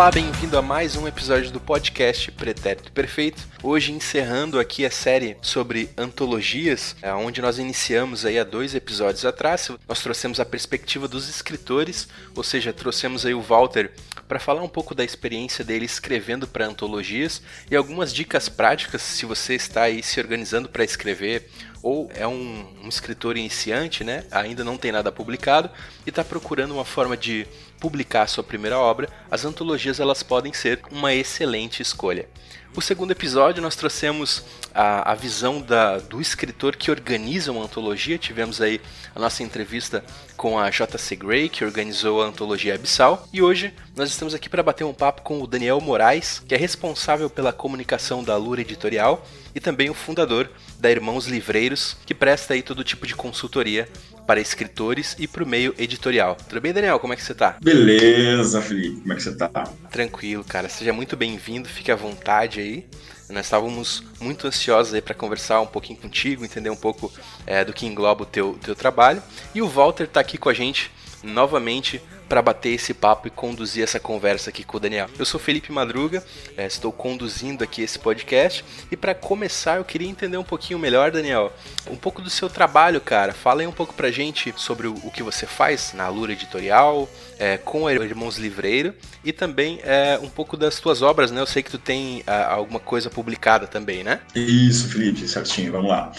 Olá, bem-vindo a mais um episódio do podcast Pretérito Perfeito. Hoje encerrando aqui a série sobre antologias, é, onde nós iniciamos aí há dois episódios atrás. Nós trouxemos a perspectiva dos escritores, ou seja, trouxemos aí o Walter para falar um pouco da experiência dele escrevendo para antologias e algumas dicas práticas se você está aí se organizando para escrever ou é um, um, escritor iniciante, né? Ainda não tem nada publicado e está procurando uma forma de publicar sua primeira obra, as antologias elas podem ser uma excelente escolha. O segundo episódio nós trouxemos a, a visão da, do escritor que organiza uma antologia. Tivemos aí a nossa entrevista com a JC Gray, que organizou a antologia Abissal. E hoje nós estamos aqui para bater um papo com o Daniel Moraes, que é responsável pela comunicação da Lura Editorial e também o fundador da Irmãos Livreiros, que presta aí todo tipo de consultoria para escritores e para o meio editorial. Tudo bem, Daniel? Como é que você tá? Beleza, Felipe. Como é que você tá? Tranquilo, cara. Seja muito bem-vindo, fique à vontade aí. Nós estávamos muito ansiosos aí para conversar um pouquinho contigo, entender um pouco é, do que engloba o teu, teu trabalho. E o Walter está aqui com a gente novamente para bater esse papo e conduzir essa conversa aqui com o Daniel. Eu sou Felipe Madruga, é, estou conduzindo aqui esse podcast e para começar eu queria entender um pouquinho melhor, Daniel, um pouco do seu trabalho, cara. Fala aí um pouco pra gente sobre o, que você faz na Lura Editorial, é, com a Irmãos Livreiro e também é, um pouco das tuas obras, né? Eu sei que tu tem a, alguma coisa publicada também, né? Isso, Felipe, certinho, vamos lá.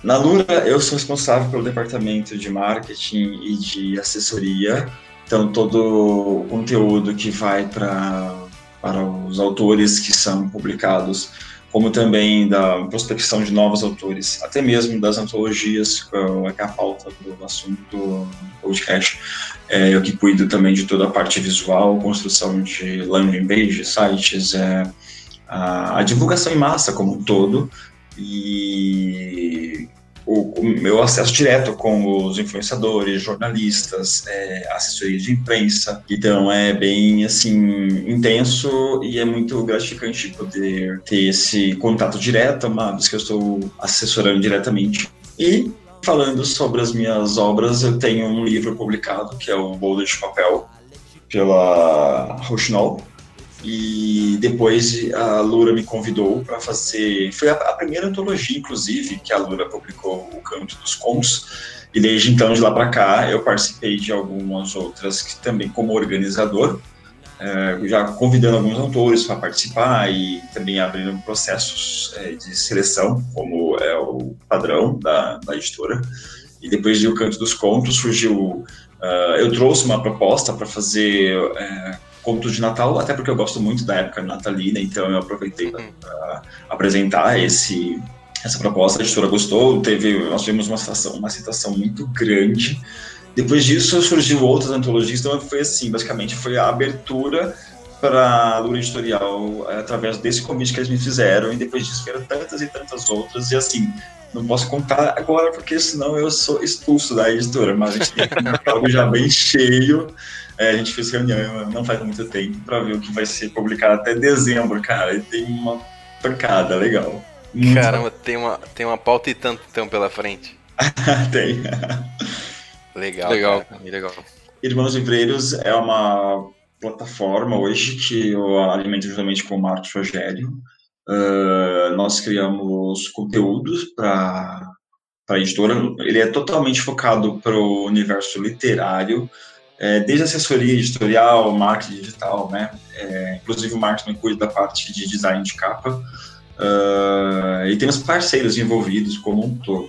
Na Lura, eu sou responsável pelo departamento de marketing e de assessoria então, todo o conteúdo que vai pra, para os autores que são publicados, como também da prospecção de novos autores, até mesmo das antologias, que é a pauta do assunto do podcast. É, eu que cuido também de toda a parte visual, construção de landing page, sites, é, a, a divulgação em massa como um todo, e o, o, meu acesso direto com os influenciadores, jornalistas, é, de imprensa. Então é bem assim intenso e é muito gratificante poder ter esse contato direto, vez que eu estou assessorando diretamente. E falando sobre as minhas obras, eu tenho um livro publicado que é o Boulder de Papel pela Rochinol e depois a Lura me convidou para fazer. Foi a, a, primeira antologia, inclusive, que a Lura publicou, O Canto dos Contos. E desde então, de lá para cá, eu participei de algumas outras que também como organizador, é, já convidando alguns autores para participar e também abrindo processos é, de seleção, como é o padrão da, da editora. E depois de O Canto dos Contos surgiu. Uh, eu trouxe uma proposta para fazer uh, contos de Natal, até porque eu gosto muito da época natalina, então eu aproveitei para uhum. apresentar esse essa proposta, a editora gostou, teve, nós tivemos uma citação, uma citação muito grande. Depois disso surgiu outras antologias, então foi assim, basicamente foi a abertura para a Lura Editorial é, através desse convite que eles me fizeram, e depois disso vieram tantas e tantas outras, e assim, não posso contar agora, porque senão eu sou expulso da editora, mas a gente tem um catálogo já bem cheio, é, a gente fez reunião não faz muito tempo para ver o que vai ser publicado até dezembro, cara. E tem uma pancada legal. Muito Caramba, tem uma, tem uma pauta e tanto então pela frente. tem. Legal, legal, cara, legal. Irmãos Livreiros é uma plataforma hoje que eu alimento justamente com o Marcos Rogério. Uh, nós criamos conteúdos para a editora. Ele é totalmente focado para o universo literário é, desde assessoria editorial, marketing digital, né? É, inclusive o marketing cuida da parte de design de capa. Uh, e temos parceiros envolvidos como um todo.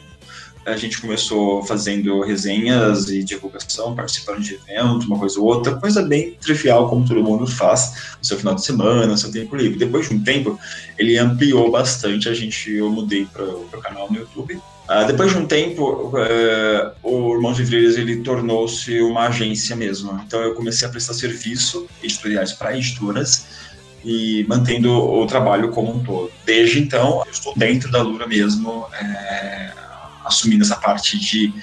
A gente começou fazendo resenhas e divulgação, participando de eventos, uma coisa ou outra, coisa bem trivial, como todo mundo faz, no seu final de semana, no seu tempo livre. Depois de um tempo, ele ampliou bastante, a gente, eu mudei para o canal no YouTube, Uh, depois de um tempo, uh, o Irmãos Livreiros ele tornou-se uma agência mesmo. Então eu comecei a prestar serviço editoriais para editoras e mantendo o trabalho como um todo. Desde então, eu estou dentro da Lura mesmo, é, assumindo essa parte de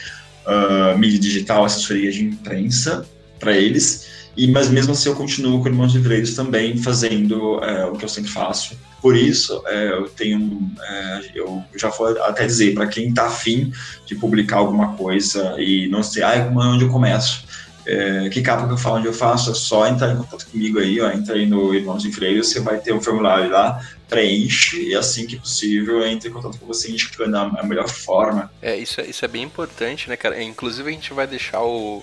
uh, mídia digital, assessoria de imprensa para eles. E, mas mesmo assim eu continuo com Irmãos Livreiros também fazendo é, o que eu sempre faço. Por isso, é, eu tenho, é, eu já vou até dizer, para quem está afim de publicar alguma coisa e não sei, ah, onde eu começo? é, que capa que eu falo onde eu faço, é só entrar em contato comigo aí, ó, entra aí no Irmãos de Freire, você vai ter um formulário lá, preenche e assim que possível entre em contato com você indicando a, melhor forma. É, isso é, isso é bem importante, né, cara? Inclusive a gente vai deixar o,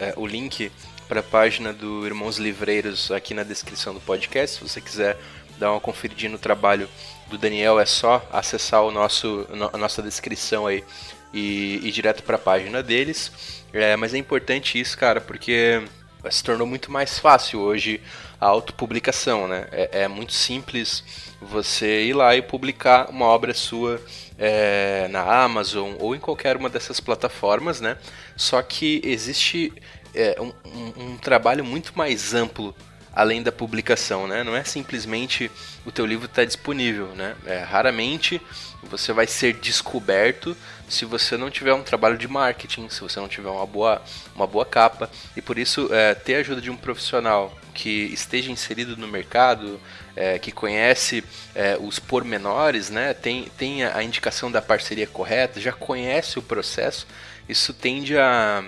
é, o link para a página do Irmãos Livreiros aqui na descrição do podcast, se você quiser dar uma conferidinha no trabalho do Daniel, é só acessar o nosso, a nossa descrição aí e ir direto para a página deles. É, mas é importante isso, cara, porque se tornou muito mais fácil hoje a autopublicação, né? É, é muito simples você ir lá e publicar uma obra sua é, na Amazon ou em qualquer uma dessas plataformas, né? Só que existe é, um, um, um trabalho muito mais amplo além da publicação, né? Não é simplesmente o teu livro está disponível, né? É, raramente você vai ser descoberto se você não tiver um trabalho de marketing, se você não tiver uma boa, uma boa capa. E por isso, é, ter a ajuda de um profissional que esteja inserido no mercado, é, que conhece é, os pormenores, né, tem, tem a indicação da parceria correta, já conhece o processo, isso tende a,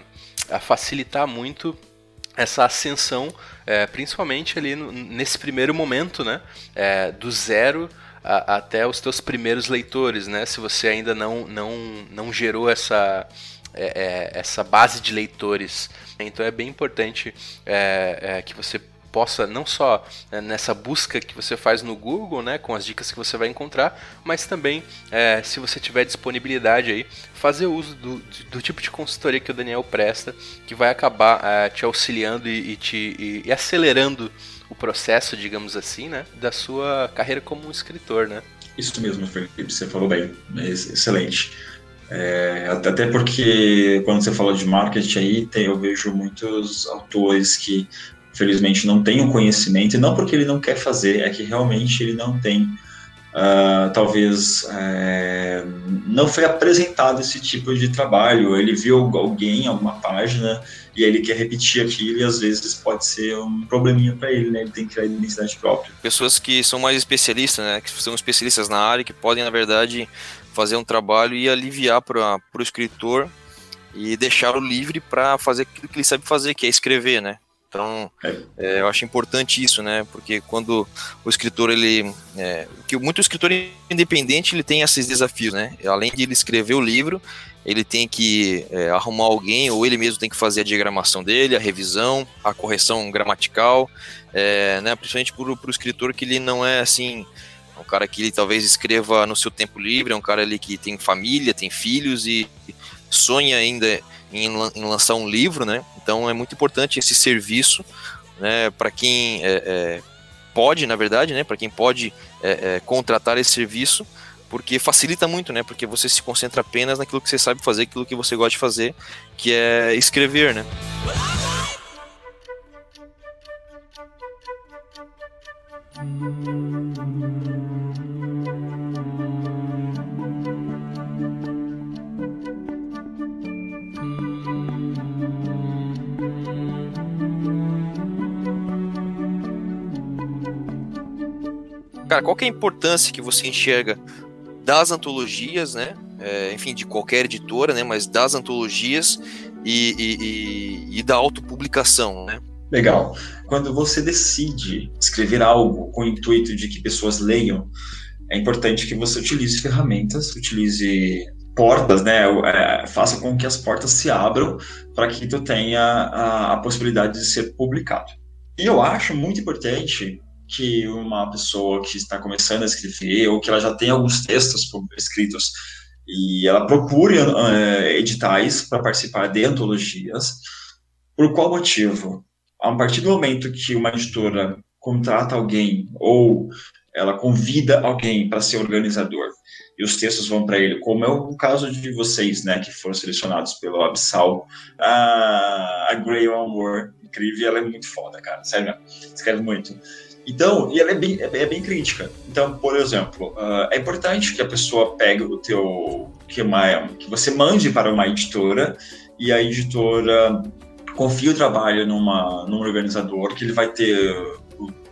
a facilitar muito essa ascensão, é, principalmente ali no, nesse primeiro momento, né, é, do zero a, até os teus primeiros leitores, né, se você ainda não, não, não gerou essa, é, é essa base de leitores. Então é bem importante é, é, que você possa não só né, nessa busca que você faz no Google, né, com as dicas que você vai encontrar, mas também é, se você tiver disponibilidade aí, fazer uso do, do, tipo de consultoria que o Daniel presta, que vai acabar é, te auxiliando e, e te e, e acelerando o processo, digamos assim, né, da sua carreira como um escritor, né? Isso mesmo, Felipe, você falou bem, excelente. É, até porque quando você fala de marketing aí, tem, eu vejo muitos autores que infelizmente não tem o conhecimento, e não porque ele não quer fazer, é que realmente ele não tem, uh, talvez, é, não foi apresentado esse tipo de trabalho, ele viu alguém, alguma página, e ele quer repetir aquilo, e às vezes pode ser um probleminha para ele, né? Ele tem que criar identidade própria. Pessoas que são mais especialistas, né? Que são especialistas na área, que podem, na verdade, fazer um trabalho e aliviar para o escritor e deixá-lo livre para fazer aquilo que ele sabe fazer, que é escrever, né? Então, é. é, eu acho importante isso, né? Porque quando o escritor, ele... É, que muito escritor independente, ele tem esses desafios, né? Além de ele escrever o livro, ele tem que é, arrumar alguém, ou ele mesmo tem que fazer a diagramação dele, a revisão, a correção gramatical, é, né? Principalmente para o escritor que ele não é, assim... Um cara que ele talvez escreva no seu tempo livre, é um cara ali que tem família, tem filhos e sonha ainda em, em lançar um livro, né? Então é muito importante esse serviço, né? Para quem é, é, pode, na verdade, né? Para quem pode é, é, contratar esse serviço, porque facilita muito, né? Porque você se concentra apenas naquilo que você sabe fazer, aquilo que você gosta de fazer, que é escrever, né? Cara, qual é a importância que você enxerga das antologias, né? É, enfim, de qualquer editora, né? Mas das antologias e, e, e, e da autopublicação, né? Legal. Quando você decide escrever algo com o intuito de que pessoas leiam, é importante que você utilize ferramentas, utilize portas, né? É, faça com que as portas se abram para que tu tenha a, a possibilidade de ser publicado. E eu acho muito importante que uma pessoa que está começando a escrever ou que ela já tem alguns textos escritos e ela procure uh, editais para participar de antologias. Por qual motivo? A partir do momento que uma editora contrata alguém ou ela convida alguém para ser organizador e os textos vão para ele, como é o caso de vocês, né, que foram selecionados pelo Absal, a, a Grey Moore, incrível, ela é muito foda, cara, sério, escreve muito. Então, e ela é bem, é, é bem crítica. Então, por exemplo, uh, é importante que a pessoa pegue o teu, que, uma, que você mande para uma editora e a editora confie o trabalho numa, num organizador que ele vai ter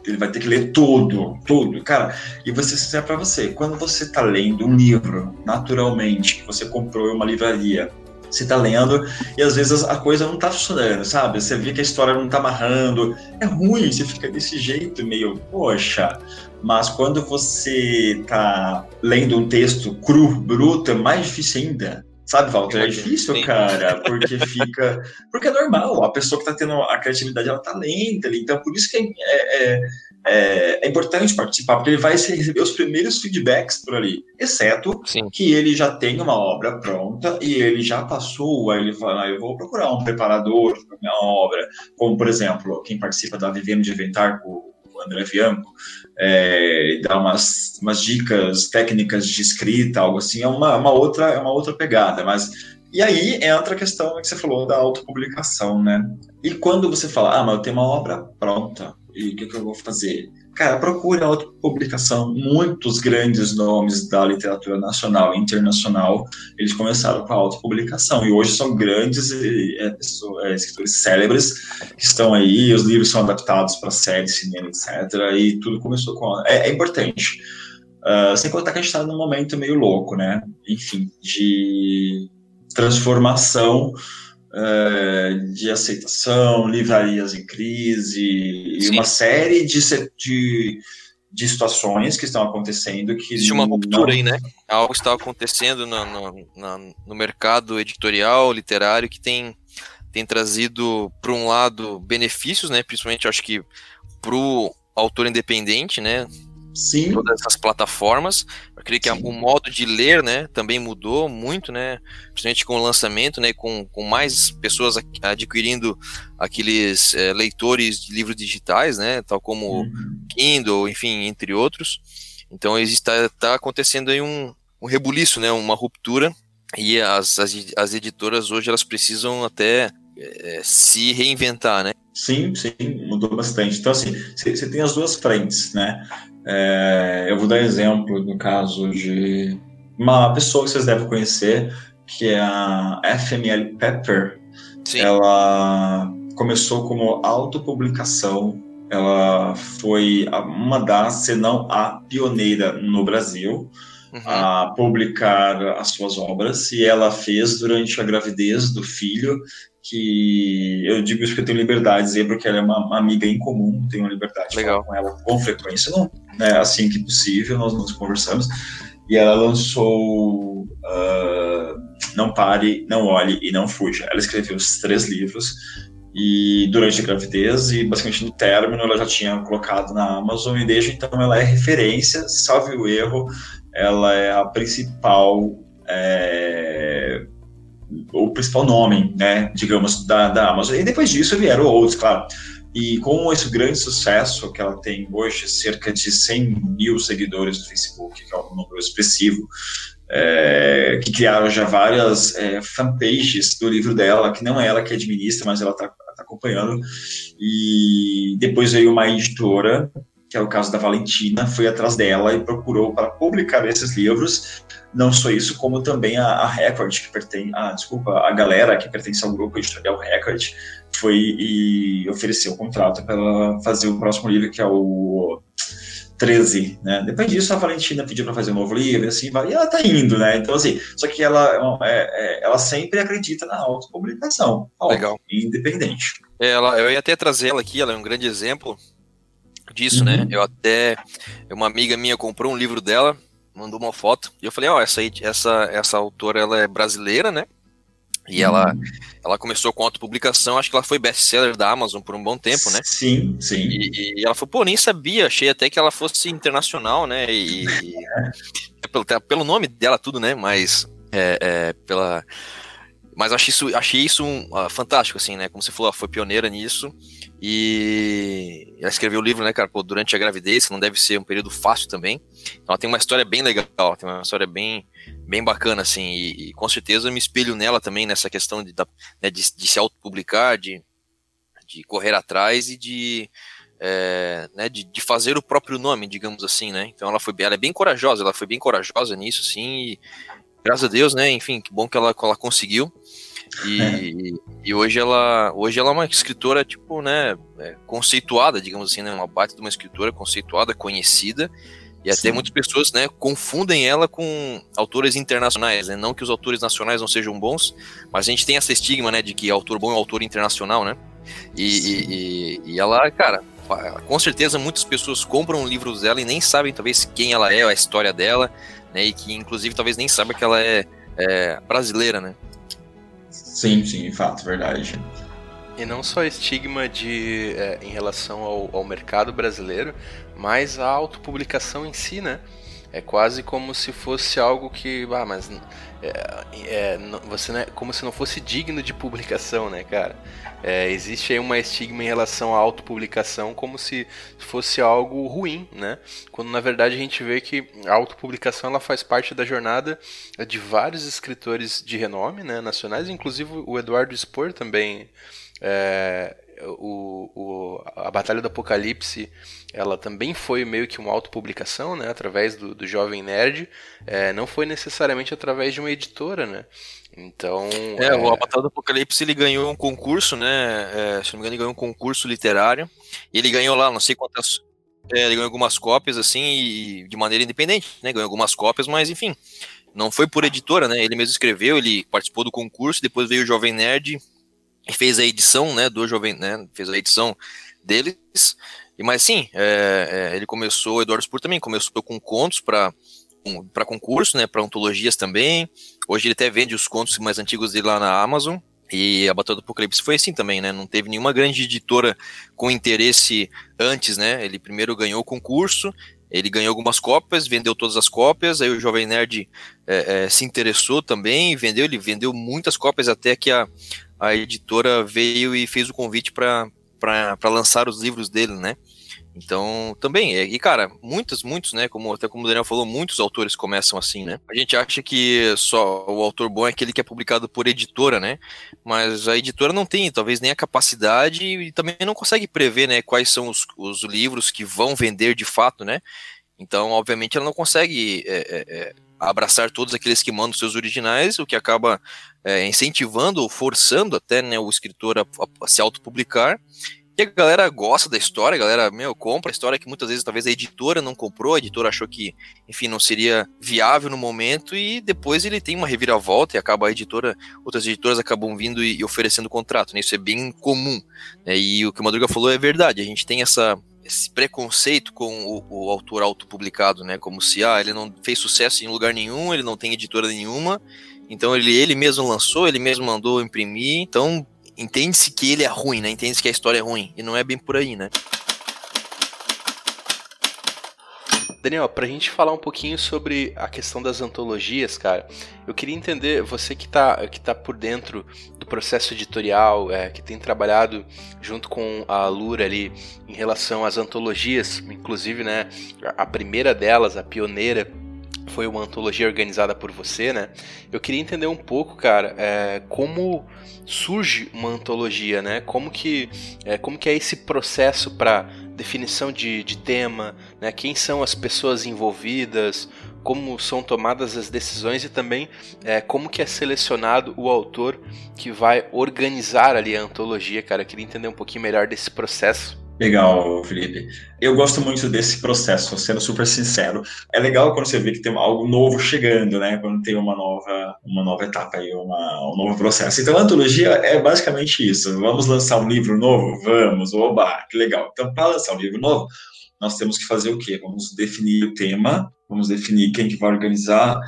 ele vai ter que ler tudo, tudo, cara. E você sincero para você, quando você está lendo um livro naturalmente que você comprou em uma livraria você tá lendo e às vezes a coisa não tá funcionando, sabe? Você vê que a história não tá amarrando, é ruim, você fica desse jeito meio, poxa. Mas quando você tá lendo um texto cru, bruto, é mais difícil ainda. Sabe, Walter? É difícil, Sim. cara, porque fica. Porque é normal, a pessoa que tá tendo a criatividade, ela tá lenta ali. Então, por isso que é, é, é, é importante participar, porque ele vai receber os primeiros feedbacks por ali. Exceto Sim. que ele já tem uma obra pronta e ele já passou, aí ele fala, ah, eu vou procurar um preparador para minha obra. Como, por exemplo, quem participa da Vivendo de Inventar com o André Bianco, é, dá umas, umas dicas técnicas de escrita, algo assim, é uma, uma, outra, é uma outra pegada, mas e aí entra a questão que você falou da autopublicação, né? E quando você fala, ah, mas eu tenho uma obra pronta, e o que, que, eu vou fazer? Cara, procure a autopublicação. Muitos grandes nomes da literatura nacional e internacional, eles começaram com a autopublicação, e hoje são grandes é, pessoas, é, escritores célebres que estão aí, os livros são adaptados para séries, cinema, etc., e tudo começou com... É, é importante. Uh, sem contar que a gente está num momento meio louco, né? Enfim, de transformação uh, de aceitação, livrarias em crise, Sim. e uma série de, de, de, situações que estão acontecendo que. Existe uma ruptura não... aí, né? Algo está acontecendo no, no, no mercado editorial, literário, que tem, tem trazido, por um lado, benefícios, né? Principalmente, acho que, para o autor independente, né? Sim. todas essas plataformas. Eu creio que Sim. o modo de ler, né, também mudou muito, né, principalmente com o lançamento, né, com, com mais pessoas adquirindo aqueles é, leitores de livros digitais, né, tal como uhum. Kindle, enfim, entre outros. Então está tá acontecendo aí um, um rebuliço, né, uma ruptura e as, as, as editoras hoje elas precisam até é, se reinventar, né? Sim, sim, mudou bastante. Então, assim, você tem as duas frentes, né? É, eu vou dar exemplo no caso de uma pessoa que vocês devem conhecer, que é a FML Pepper. Sim. Ela começou como autopublicação, ela foi uma das, se não a pioneira no Brasil uhum. a publicar as suas obras, e ela fez durante a gravidez do filho que eu digo isso porque eu tenho liberdade de dizer, porque ela é uma, uma amiga em comum, tenho liberdade Legal. de falar com ela com frequência, não, né, assim que possível, nós nos conversamos, e ela lançou uh, Não Pare, Não Olhe e Não Fuja. Ela escreveu os três livros, e durante a gravidez, e basicamente no término ela já tinha colocado na Amazon, e desde então ela é referência, salve o erro, ela é a principal... É, o principal nome, né, digamos, da, da Amazon. E depois disso vieram outros, claro. E com esse grande sucesso que ela tem hoje, cerca de 100 mil seguidores no Facebook, que é um número expressivo, é, que criaram já várias é, fanpages do livro dela, que não é ela que administra, mas ela está tá acompanhando. E depois veio uma editora, que é o caso da Valentina, foi atrás dela e procurou para publicar esses livros não só isso, como também a, a Record, que pertence, a, desculpa, a galera que pertence ao grupo editorial Record, foi e ofereceu o contrato para ela fazer o próximo livro, que é o 13, né? Depois disso, a Valentina pediu para fazer um novo livro, e assim e ela tá indo, né? Então, assim, só que ela, é, é, ela sempre acredita na autopublicação. Legal. Independente. É, ela, eu ia até trazer ela aqui, ela é um grande exemplo disso, né? uhum. né? Eu até, uma amiga minha comprou um livro dela, mandou uma foto. E eu falei, ó, oh, essa, essa, essa autora, ela é brasileira, né? E ela, uhum. ela começou com autopublicação, acho que ela foi best-seller da Amazon por um bom tempo, né? Sim, sim. E, e, ela falou, pô, nem sabia, achei até que ela fosse internacional, né? E, e pelo, pelo nome dela, tudo, né? Mas é, é, pela. Mas achei isso, achei isso um, uh, fantástico, assim, né? Como você falou, foi pioneira nisso. E ela escreveu o livro, né, cara, pô, durante a gravidez, que não deve ser um período fácil também. Então ela tem uma história bem legal, tem uma história bem, bem bacana, assim, e, e com certeza eu me espelho nela também nessa questão de, né, de, de se autopublicar, de, de correr atrás e de, é, né, de, de, fazer o próprio nome, digamos assim, né? Então ela foi, ela é bem corajosa, ela foi bem corajosa nisso, assim, e graças a Deus, né? Enfim, que bom que ela, que ela conseguiu. E, é. e, hoje ela hoje ela é uma escritora tipo né é, conceituada digamos assim né uma parte de uma escritora conceituada conhecida E até Sim. muitas pessoas, né, confundem ela com autores internacionais, né? Não que os autores nacionais não sejam bons, mas a gente tem essa estigma, né, de que autor bom é autor internacional, né? E, e, e, ela, cara, com certeza muitas pessoas compram livros dela e nem sabem talvez quem ela é, a história dela, né? E que inclusive talvez nem saibam que ela é, é brasileira, né? Sim, sim, fato, verdade. E não só estigma de, é, em relação ao, ao, mercado brasileiro, mas a autopublicação em si, né? É quase como se fosse algo que, ah, mas é, é, você não é, como se não fosse digno de publicação, né, cara? É, existe aí uma estigma em relação à autopublicação como se fosse algo ruim, né? Quando na verdade a gente vê que a autopublicação ela faz parte da jornada de vários escritores de renome, né, nacionais, inclusive o Eduardo Spor também. É, o, o, a Batalha do Apocalipse ela também foi meio que uma autopublicação, né, através do, do Jovem Nerd, é, não foi necessariamente através de uma editora, né, então. É, é... o Batalha do Apocalipse ele ganhou um concurso, né? É, se não me engano, ele ganhou um concurso literário. E ele ganhou lá, não sei quantas. É, ele ganhou algumas cópias, assim, e de maneira independente, né? Ganhou algumas cópias, mas enfim. Não foi por editora, né? Ele mesmo escreveu, ele participou do concurso, depois veio o Jovem Nerd e fez a edição, né? Do Jovem, né? Fez a edição deles. E mas sim, é, é, ele começou, Eduardo Spur também começou com contos para para concurso, né, para ontologias também. Hoje ele até vende os contos mais antigos dele lá na Amazon. E a Batalha do Apocalipse foi assim também, né? Não teve nenhuma grande editora com interesse antes, né? Ele primeiro ganhou o concurso, ele ganhou algumas cópias, vendeu todas as cópias, aí o Jovem Nerd é, é, se interessou também, vendeu, ele vendeu muitas cópias até que a, a editora veio e fez o convite para lançar os livros dele, né? Então, também, é, e cara, muitos, muitos, né, como até como o Daniel falou, muitos autores começam assim, né? A gente acha que só o autor bom é aquele que é publicado por editora, né? Mas a editora não tem, talvez, nem a capacidade e também não consegue prever, né, quais são os, os livros que vão vender de fato, né? Então, obviamente, ela não consegue é, é, é abraçar todos aqueles que mandam seus originais, o que acaba é, incentivando ou forçando até né, o escritor a, a se autopublicar e a galera gosta da história, a galera, meu, compra a história que muitas vezes talvez a editora não comprou, a editora achou que, enfim, não seria viável no momento e depois ele tem uma reviravolta e acaba a editora, outras editoras acabam vindo e, oferecendo contrato, né? Isso é bem comum. Né? E o que o Madruga falou é verdade, a gente tem essa esse preconceito com o, o, autor autopublicado, né? Como se ah, ele não fez sucesso em lugar nenhum, ele não tem editora nenhuma, então ele, ele mesmo lançou, ele mesmo mandou imprimir, então entende-se que ele é ruim, né? Entende-se que a história é ruim. E não é bem por aí, né? Daniel, pra gente falar um pouquinho sobre a questão das antologias, cara, eu queria entender, você que tá, que tá por dentro do processo editorial, é, que tem trabalhado junto com a Lura ali em relação às antologias, inclusive, né, a primeira delas, a pioneira, foi uma antologia organizada por você, né? Eu queria entender um pouco, cara, é, como surge uma antologia, né? Como que é, como que é esse processo para definição de, de tema, né? Quem são as pessoas envolvidas, como são tomadas as decisões e também é, como que é selecionado o autor que vai organizar ali a antologia, cara. Eu queria entender um pouquinho melhor desse processo. Legal, Felipe. Eu gosto muito desse processo, sendo super sincero. É legal quando você vê que tem algo novo chegando, né? Quando tem uma nova, uma nova etapa aí, uma, um novo processo. Então, a antologia é basicamente isso. Vamos lançar um livro novo? Vamos, oba, que legal. Então, para lançar um livro novo, nós temos que fazer o quê? Vamos definir o tema, vamos definir quem que vai organizar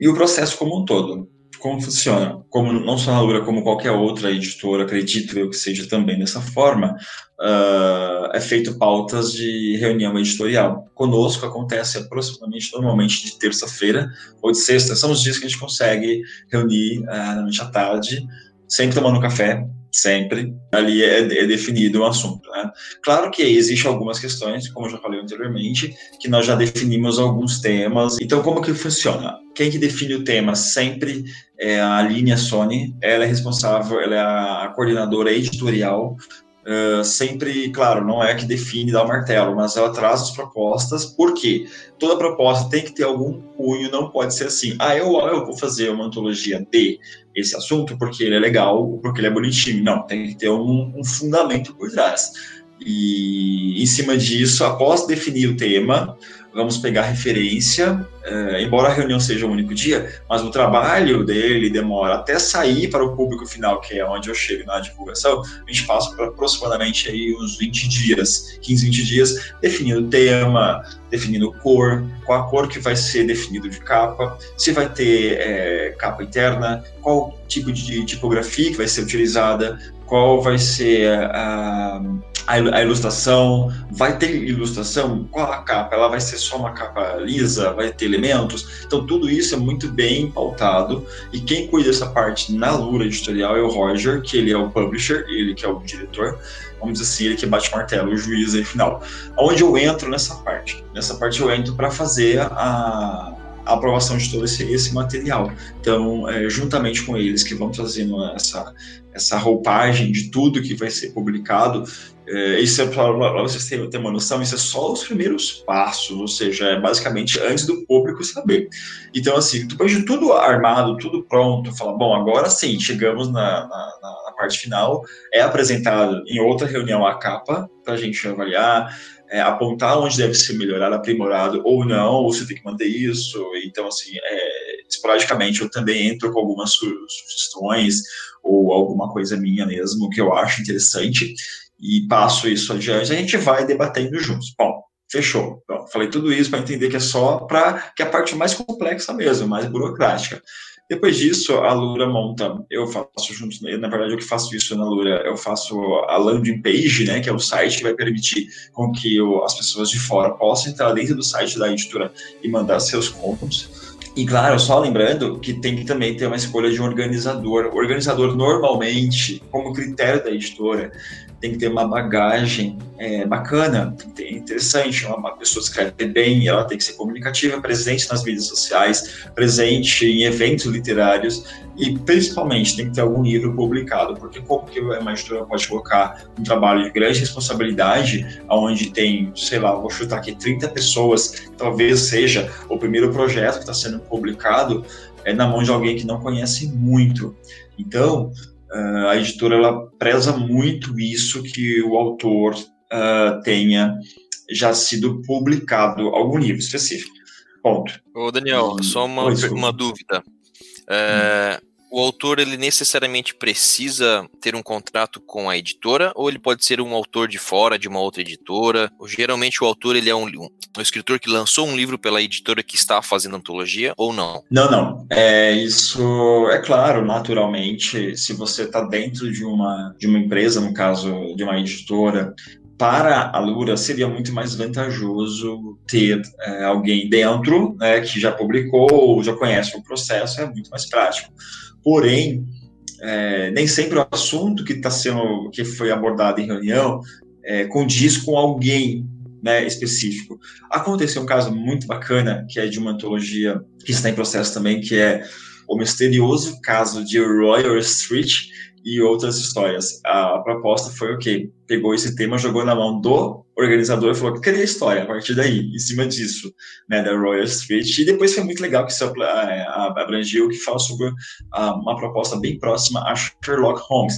e o processo como um todo como funciona? Como não só a Lura, como qualquer outra editora, acredito eu que seja também dessa forma, uh, é feito pautas de reunião editorial. Conosco acontece aproximadamente, normalmente, de terça-feira ou de sexta. São os dias que a gente consegue reunir, uh, à tarde, sempre tomando café, sempre, ali é, é definido o assunto. Né? Claro que existem algumas questões, como eu já falei anteriormente, que nós já definimos alguns temas. Então, como que funciona? Quem que define o tema sempre é a linha Sony, ela é responsável, ela é a coordenadora editorial Uh, sempre, claro, não é que define, dá o martelo, mas ela traz as propostas, porque toda proposta tem que ter algum cunho, não pode ser assim, ah, eu, eu vou fazer uma antologia de esse assunto porque ele é legal, porque ele é bonitinho. Não, tem que ter um, um fundamento por trás. E em cima disso, após definir o tema, vamos pegar referência, é, embora a reunião seja o único dia, mas o trabalho dele demora até sair para o público final, que é onde eu chego na divulgação, a gente passa por aproximadamente aí uns 20 dias, 15, 20 dias, definindo tema, definindo cor, qual a cor que vai ser definido de capa, se vai ter é, capa interna, qual tipo de tipografia que vai ser utilizada, qual vai ser a, a, ilustração, vai ter ilustração, qual a capa, ela vai ser só uma capa lisa, vai ter elementos, então tudo isso é muito bem pautado, e quem cuida dessa parte na Lura Editorial é o Roger, que ele é o publisher, ele que é o diretor, vamos dizer assim, ele que bate o martelo, o juiz aí final. Onde eu entro nessa parte? Nessa parte eu entro para fazer a, a aprovação de todo esse, esse material. Então, é, juntamente com eles que vão trazendo essa, essa roupagem de tudo que vai ser publicado, é, isso é para vocês terem, uma noção, isso é só os primeiros passos, ou seja, é basicamente antes do público saber. Então, assim, depois de tudo armado, tudo pronto, fala, bom, agora sim, chegamos na, na, na parte final, é apresentado em outra reunião a capa para a gente avaliar, é, apontar onde deve ser melhorado, aprimorado ou não, ou se tem que manter isso. Então, assim, é, esporadicamente eu também entro com algumas sugestões ou alguma coisa minha mesmo que eu acho interessante e passo isso adiante. A gente vai debatendo juntos. Bom, fechou. Falei tudo isso para entender que é só para que é a parte mais complexa mesmo, mais burocrática. Depois disso, a Lura monta, eu faço junto, na verdade, eu que faço isso na Lura, eu faço a landing page, né, que é o site que vai permitir com que as pessoas de fora possam entrar dentro do site da editora e mandar seus contos. E claro, só lembrando que tem que também ter uma escolha de um organizador. O organizador, normalmente, como critério da editora, tem que ter uma bagagem é, bacana, interessante, uma pessoa escreve bem, ela tem que ser comunicativa, presente nas mídias sociais, presente em eventos literários e principalmente tem que ter algum livro publicado, porque como que uma editora pode colocar um trabalho de grande responsabilidade, onde tem, sei lá, vou chutar aqui 30 pessoas, talvez seja o primeiro projeto que está sendo publicado, é na mão de alguém que não conhece muito. Então, Uh, a editora ela preza muito isso que o autor uh, tenha já sido publicado algum livro específico. Ponto. Ô Daniel, só uma, uma dúvida. É, hum o autor ele necessariamente precisa ter um contrato com a editora ou ele pode ser um autor de fora de uma outra editora? Ou, geralmente o autor ele é um, um, um, escritor que lançou um livro pela editora que está fazendo antologia ou não? Não, não. É isso é claro, naturalmente, se você está dentro de uma de uma empresa, no caso de uma editora, para a Lura seria muito mais vantajoso ter é, alguém dentro, né, que já publicou, já conhece o processo, é muito mais prático. Porém, é, nem sempre o assunto que está sendo, que foi abordado em reunião, é, condiz com alguém né, específico. Aconteceu um caso muito bacana, que é de uma antologia que está em processo também, que é o misterioso caso de Royal Street, e outras histórias. A proposta foi o okay, Pegou esse tema, jogou na mão do organizador e falou: cria a história a partir daí, em cima disso, né, da Royal Street. E depois foi muito legal que isso abrangiu, que fala sobre uma proposta bem próxima a Sherlock Holmes.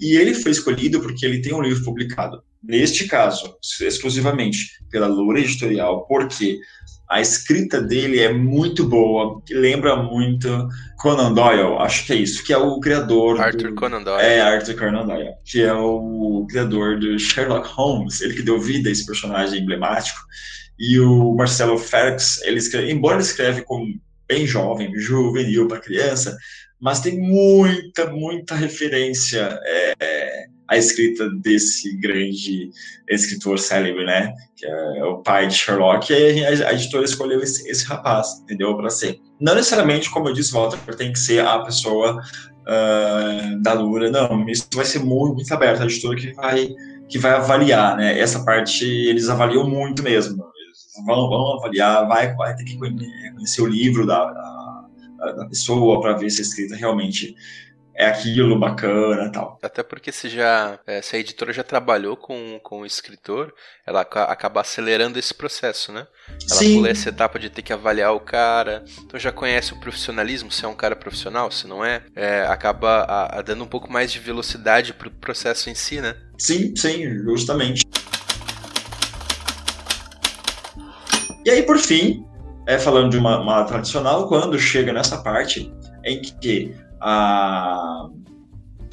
E ele foi escolhido porque ele tem um livro publicado, neste caso, exclusivamente pela Lura Editorial, porque a escrita dele é muito boa, lembra muito Conan Doyle, acho que é isso, que é o criador. Arthur do, Conan Doyle. É, Arthur Conan Doyle, que é o criador do Sherlock Holmes, ele que deu vida a esse personagem emblemático. E o Marcelo Ferx, ele escreve, embora ele escreve como bem jovem, juvenil para criança, mas tem muita, muita referência é, à escrita desse grande escritor célebre, né? Que é o pai de Sherlock, e a, a editora escolheu esse, esse rapaz, entendeu? Para ser. Não necessariamente, como eu disse, Walter, tem que ser a pessoa uh, da Lura, não. Isso vai ser muito, muito aberto, a editora que vai, que vai avaliar, né? Essa parte eles avaliam muito mesmo. Vão, vão avaliar, vai, vai ter que conhecer o livro da, da da pessoa para ver se a escrita realmente é aquilo bacana tal. Até porque se já é, se a editora já trabalhou com, com o escritor, ela acaba acelerando esse processo, né? Ela Sim. pula essa etapa de ter que avaliar o cara, então já conhece o profissionalismo, se é um cara profissional, se não é, é acaba a, a dando um pouco mais de velocidade pro processo em si, né? Sim, sim, justamente. E aí, por fim, é, falando de uma, uma tradicional, quando chega nessa parte em que a,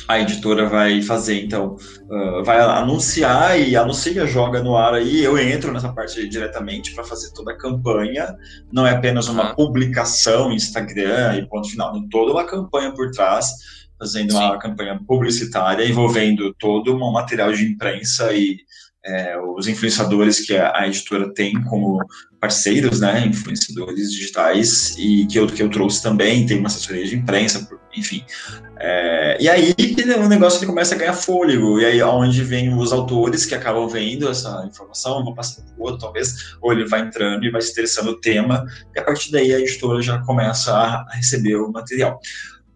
a editora vai fazer, então, uh, vai anunciar e anuncia, joga no ar aí, eu entro nessa parte diretamente para fazer toda a campanha, não é apenas uma uhum. publicação Instagram e ponto final, tem toda uma campanha por trás, fazendo Sim. uma campanha publicitária envolvendo todo um material de imprensa e é, os influenciadores que a, a, editora tem como parceiros, né, influenciadores digitais, e que eu, que eu trouxe também, tem uma assessoria de imprensa, enfim. É, e aí o negócio ele começa a ganhar fôlego, e aí onde vem os autores que acabam vendo essa informação, vão passando para o outro, talvez, ou ele vai entrando e vai se interessando no tema, e a partir daí a editora já começa a, receber o material.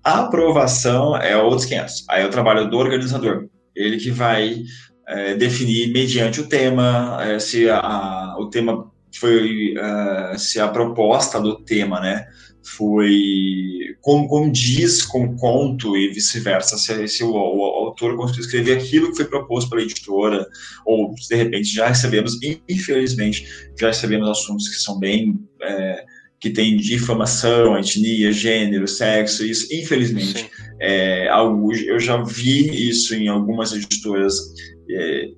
A aprovação é outros 500. Aí é o trabalho do organizador, ele que vai é, definir mediante o tema, é, se a, a, o tema foi, uh, se a proposta do tema, né, foi como condiz com conto e vice-versa, se, se o, o, o, autor conseguiu escrever aquilo que foi proposto pela editora, ou de repente já recebemos, infelizmente, já recebemos assuntos que são bem é, que tem difamação, etnia, gênero, sexo, isso, infelizmente, é algo, eu já vi isso em algumas editoras é,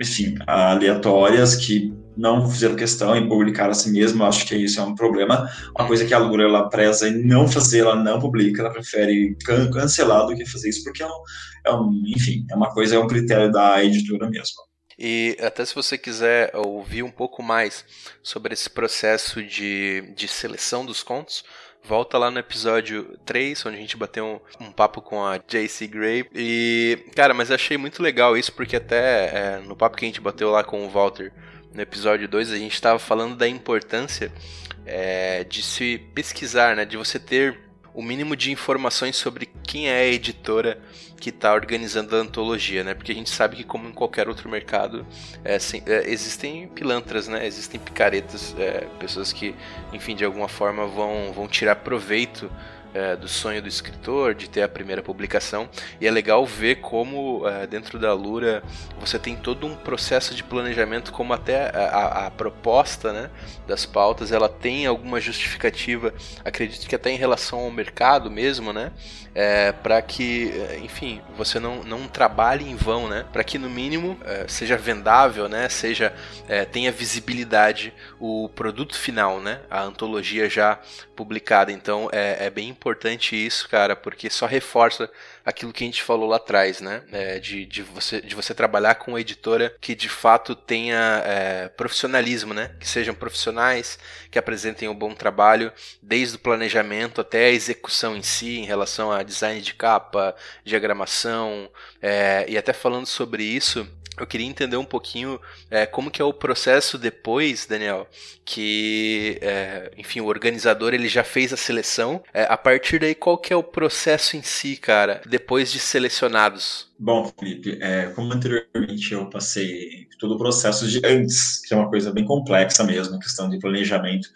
enfim, aleatórias que não fizeram questão em publicar a si mesmo, acho que isso é um problema. Uma coisa que a Lura ela preza em não fazer, ela não publica, ela prefere can cancelar do que fazer isso, porque é um, é um, enfim, é uma coisa, é um critério da editora mesmo. E até se você quiser ouvir um pouco mais sobre esse processo de, de seleção dos contos, volta lá no episódio 3, onde a gente bateu um, um papo com a JC Gray. E, cara, mas achei muito legal isso, porque até é, no papo que a gente bateu lá com o Walter no episódio 2, a gente estava falando da importância é, de se pesquisar, né? De você ter o mínimo de informações sobre quem é a editora que está organizando a antologia, né? Porque a gente sabe que, como em qualquer outro mercado, é, assim, é, existem pilantras, né? Existem picaretas, é, pessoas que, enfim, de alguma forma vão, vão tirar proveito é, do sonho do escritor, de ter a primeira publicação. E é legal ver como é, dentro da Lura você tem todo um processo de planejamento, como até a, a, proposta né, das pautas ela tem alguma justificativa, acredito que até em relação ao mercado mesmo, né? É, para que, enfim, você não, não trabalhe em vão, né? Para que no mínimo é, seja vendável, né? Seja é, tenha visibilidade o produto final, né? A antologia já publicada. Então é, é bem importante isso, cara, porque só reforça aquilo que a gente falou lá atrás, né? É, de, de, você, de você trabalhar com uma editora que de fato tenha é, profissionalismo, né? Que sejam profissionais, que apresentem um bom trabalho, desde o planejamento até a execução em si, em relação a design de capa, diagramação, é, e até falando sobre isso, eu queria entender um pouquinho é, como que é o processo depois, Daniel, que, é, enfim, o organizador ele já fez a seleção. É, a partir daí, qual que é o processo em si, cara, depois de selecionados? Bom, Felipe, é, como anteriormente eu passei todo o processo de antes, que é uma coisa bem complexa mesmo, questão de planejamento,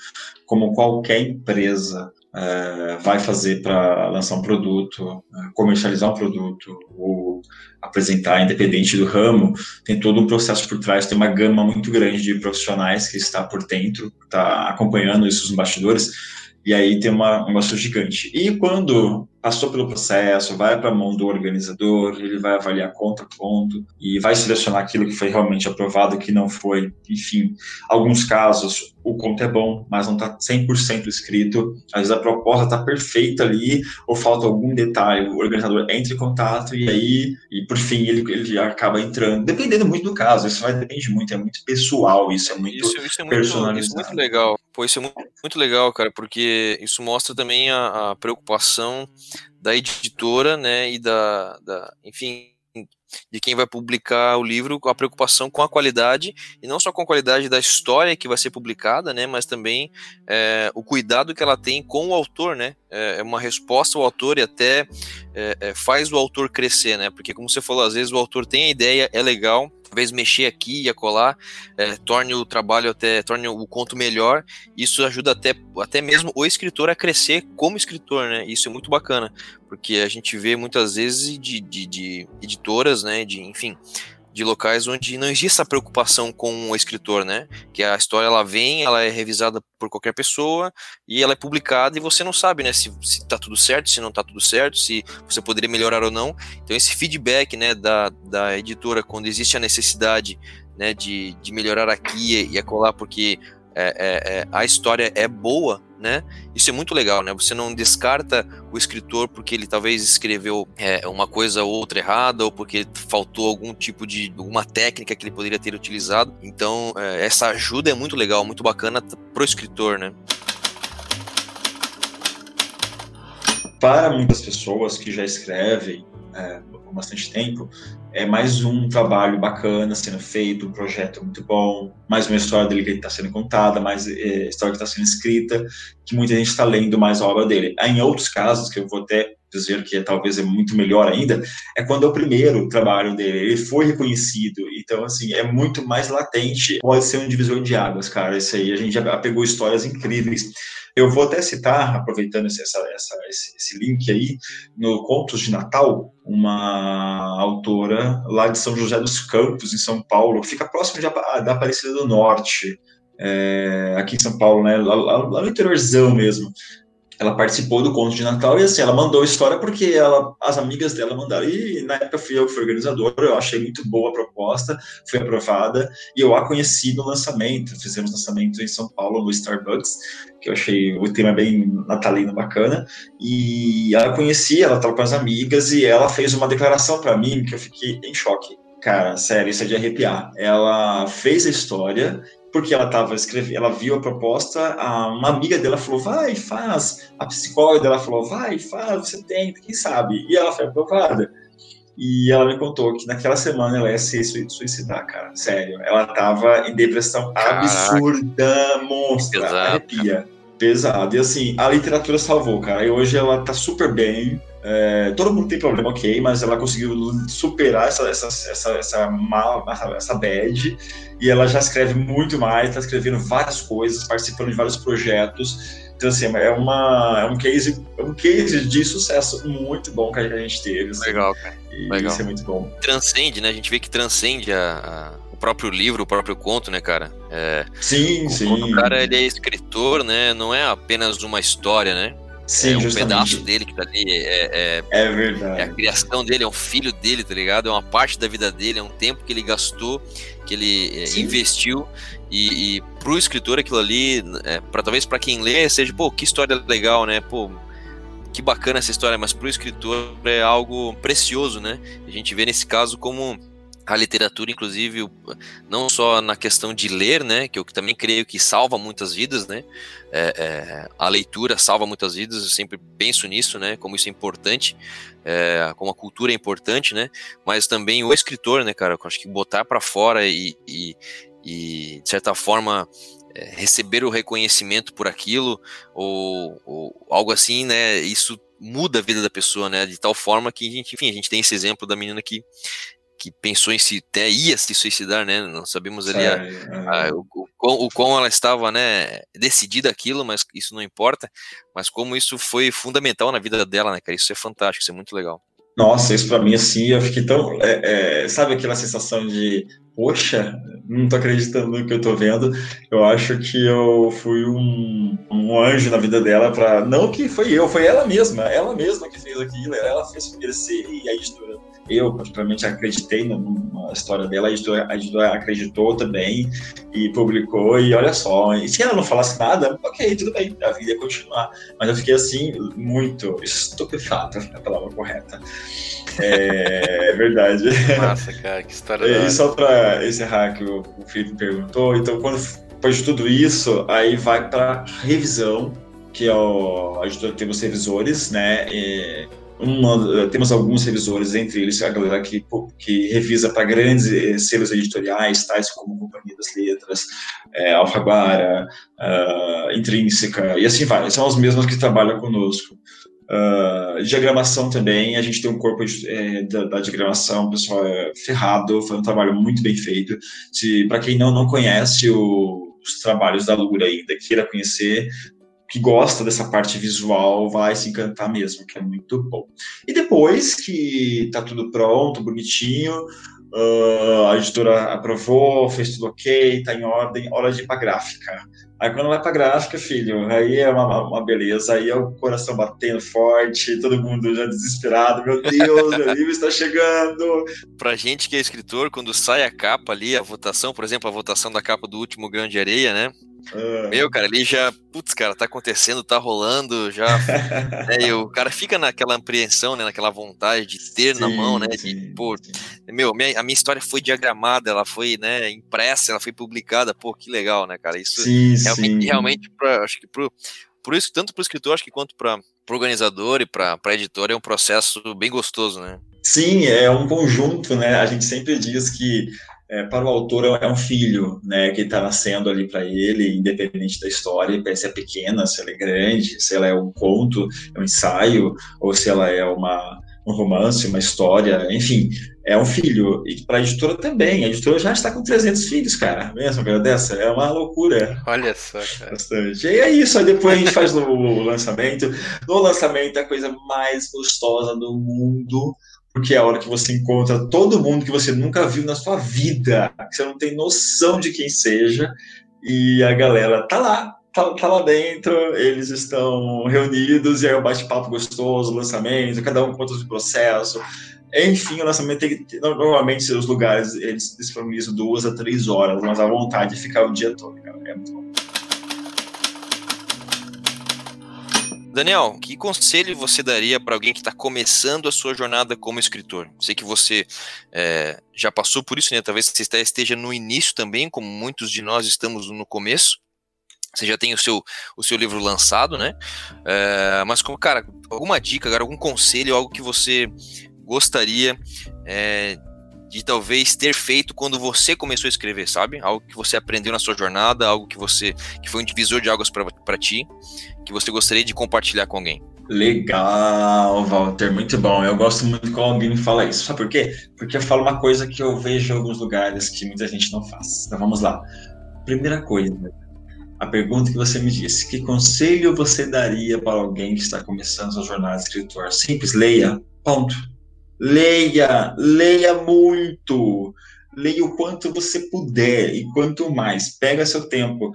como qualquer empresa é, vai fazer para lançar um produto, é, comercializar um produto ou apresentar, independente do ramo, tem todo um processo por trás, tem uma gama muito grande de profissionais que está por dentro, está acompanhando isso nos bastidores, e aí tem uma, um gigante. E quando passou pelo processo, vai para a mão do organizador, ele vai avaliar conta a ponto e vai selecionar aquilo que foi realmente aprovado, que não foi. Enfim, alguns casos o conto é bom, mas não está 100% escrito. Às vezes a proposta está perfeita ali, ou falta algum detalhe, o organizador entra em contato e aí, e por fim, ele, ele acaba entrando. Dependendo muito do caso, isso vai depende muito, é muito pessoal, isso é muito isso, isso é muito, personalizado. Isso é muito legal. Pô, isso é muito, muito legal, cara, porque isso mostra também a, a preocupação da editora, né, e da, da, enfim, de quem vai publicar o livro, a preocupação com a qualidade, e não só com a qualidade da história que vai ser publicada, né, mas também é, o cuidado que ela tem com o autor, né, é, é uma resposta ao autor e até é, faz o autor crescer, né, porque como você falou, às vezes o autor tem a ideia, é legal, talvez mexer aqui e acolá, é, torne o trabalho até, torne o conto melhor, isso ajuda até, até mesmo o escritor a crescer como escritor, né, isso é muito bacana, porque a gente vê muitas vezes de, de, de editoras, né, de, enfim, de locais onde não existe essa preocupação com o escritor, né? Que a história ela vem, ela é revisada por qualquer pessoa e ela é publicada e você não sabe, né? Se, se tá tudo certo, se não tá tudo certo, se você poderia melhorar ou não. Então esse feedback, né, da, da editora quando existe a necessidade, né, de, de melhorar aqui e acolá, porque é, é, é, a história é boa, né? Isso é muito legal, né? Você não descarta o escritor porque ele talvez escreveu é, uma coisa ou outra errada ou porque faltou algum tipo de alguma técnica que ele poderia ter utilizado. Então é, essa ajuda é muito legal, muito bacana pro escritor, né? Para muitas pessoas que já escrevem é, por bastante tempo, é mais um trabalho bacana sendo feito, um projeto muito bom, mais uma história dele que está sendo contada, mais é, história que está sendo escrita, que muita gente está lendo mais a obra dele. Em outros casos, que eu vou até dizer que talvez é muito melhor ainda, é quando é o primeiro trabalho dele, ele foi reconhecido, então, assim, é muito mais latente, pode ser um divisor de águas, cara, isso aí, a gente já pegou histórias incríveis, eu vou até citar, aproveitando esse, essa, essa, esse, esse, link aí, no Contos de Natal, uma autora lá de São José dos Campos, em São Paulo, fica próximo de, da Aparecida do Norte, é, aqui em São Paulo, né, lá, lá, no interiorzão mesmo ela participou do conto de Natal e assim, ela mandou a história porque ela, as amigas dela mandaram. E na época fui eu que fui organizador, eu achei muito boa a proposta, foi aprovada e eu a conheci no lançamento. Fizemos lançamento em São Paulo, no Starbucks, que eu achei o tema bem natalino bacana. E ela conheci, ela estava com as amigas e ela fez uma declaração para mim que eu fiquei em choque. Cara, sério, isso é de arrepiar. Ela fez a história porque ela estava escrevendo, ela viu a proposta, a, uma amiga dela falou, vai, faz. A psicóloga dela falou, vai, faz, você tem, quem sabe? E ela foi aprovada. E ela me contou que naquela semana ela ia se suicidar, cara. Sério. Ela tava em depressão Caraca. absurda, monstra, Pesado, arrepia. Pesado. E assim, a literatura salvou, cara. E hoje ela tá super bem. É, todo mundo tem problema, ok, mas ela conseguiu superar essa, essa, essa, essa, mal, essa, essa bad e ela já escreve muito mais, está escrevendo várias coisas, participando de vários projetos. Então, assim, é, uma, é um, case, é um case de sucesso muito bom que a gente teve. Assim, Legal, cara. E Legal. Isso é muito bom. Transcende, né? A gente vê que transcende a, a, o próprio livro, o próprio conto, né, cara? É, sim, sim. Quando o cara ele é escritor, né? Não é apenas uma história, né? Sim, é um justamente. pedaço dele que tá ali. É, é, é, verdade. É a criação dele, é um filho dele, tá ligado? É uma parte da vida dele, é um tempo que ele gastou, que ele é, investiu. E, e pro escritor aquilo ali, é, pra, talvez para quem lê, seja, pô, que história legal, né? Pô, que bacana essa história, mas pro escritor é algo precioso, né? A gente vê nesse caso como a literatura, inclusive, não só na questão de ler, né, que eu também creio que salva muitas vidas, né, é, é, a leitura salva muitas vidas, eu sempre penso nisso, né, como isso é importante, é, como a cultura é importante, né, mas também o escritor, né, cara, eu acho que botar para fora e, e, e, de certa forma, é, receber o reconhecimento por aquilo, ou, ou algo assim, né, isso muda a vida da pessoa, né, de tal forma que, a gente, enfim, a gente tem esse exemplo da menina que que pensou em se até ia se suicidar, né? Não sabemos ali a, a, o, o, o quão ela estava, né, decidida aquilo, mas isso não importa. Mas como isso foi fundamental na vida dela, né, cara? Isso é fantástico, isso é muito legal. Nossa, isso para mim assim, eu fiquei tão, é, é, sabe aquela sensação de, poxa, não tô acreditando no que eu tô vendo. Eu acho que eu fui um, um anjo na vida dela para não que foi eu, foi ela mesma, ela mesma que fez aquilo, ela fez merecer e a editora eu particularmente acreditei na, história dela, a editora, a editora, acreditou também e publicou, e olha só, e se ela não falasse nada, ok, tudo bem, a vida ia continuar. Mas eu fiquei assim, muito estupefato, a palavra correta. É, é verdade. Massa, cara, que história E só para encerrar que o, o Felipe perguntou, então quando depois de tudo isso, aí vai para revisão, que é o, a editora tem os revisores, né? E, uma, temos alguns revisores, entre eles a galera que, que revisa para grandes eh, selos editoriais, tais como Companhia das Letras, é, Alfaguara, uh, Intrínseca, e assim vai. São os mesmos que trabalham conosco. Uh, diagramação também, a gente tem um corpo é, da, da, diagramação, pessoal é ferrado, foi um trabalho muito bem feito. Para quem não, não conhece o, os trabalhos da Lura ainda, queira conhecer, que gosta dessa parte visual vai se encantar mesmo, que é muito bom. E depois que tá tudo pronto, bonitinho, uh, a editora aprovou, fez tudo ok, tá em ordem, hora de ir pra gráfica. Aí quando vai pra gráfica, filho, aí é uma, uma beleza, aí é o coração batendo forte, todo mundo já desesperado, meu Deus, meu livro está chegando. Pra gente que é escritor, quando sai a capa ali, a votação, por exemplo, a votação da capa do último Grande Areia, né? Uh. Meu, cara, ali já, putz, cara, tá acontecendo, tá rolando, já. né, e o cara fica naquela apreensão, né? Naquela vontade de ter sim, na mão, né? De, pô, meu, minha, a minha história foi diagramada, ela foi, né, impressa, ela foi publicada, pô, que legal, né, cara? Isso sim, realmente, sim. realmente pra, acho que pro, por isso, tanto pro escritor, acho que quanto para pro organizador e para pra editora, é um processo bem gostoso, né? Sim, é um conjunto, né? A gente sempre diz que é, para o autor é um filho, né, que está nascendo ali para ele, independente da história, se é pequena, se ela é grande, se ela é um conto, é um ensaio, ou se ela é uma, um romance, uma história, enfim, é um filho. E para a editora também, a editora já está com 300 filhos, cara, mesmo, cara, dessa, é uma loucura. Olha só, cara. Bastante. E é isso, aí depois a gente faz o lançamento. No lançamento é a coisa mais gostosa do mundo, porque é a hora que você encontra todo mundo que você nunca viu na sua vida, que você não tem noção de quem seja, e a galera tá lá, tá, tá lá dentro, eles estão reunidos, e aí o bate-papo gostoso, o lançamento, cada um conta o processo. Enfim, o lançamento tem normalmente os lugares eles disponibilizam duas a três horas, mas à vontade de ficar o dia todo, cara. É muito bom. Daniel, que conselho você daria para alguém que está começando a sua jornada como escritor? Sei que você é, já passou por isso, né? Talvez você esteja no início também, como muitos de nós estamos no começo. Você já tem o seu, o seu livro lançado, né? É, mas, como, cara, alguma dica, cara, algum conselho, algo que você gostaria é, de talvez ter feito quando você começou a escrever, sabe? Algo que você aprendeu na sua jornada, algo que você que foi um divisor de águas para ti, que você gostaria de compartilhar com alguém. Legal, Walter, muito bom. Eu gosto muito quando alguém me fala isso. Sabe por quê? Porque eu falo uma coisa que eu vejo em alguns lugares que muita gente não faz. Então vamos lá. Primeira coisa, a pergunta que você me disse: que conselho você daria para alguém que está começando sua jornada de escritor? Simples, leia. Ponto Leia, leia muito. Leia o quanto você puder e quanto mais. Pega seu tempo.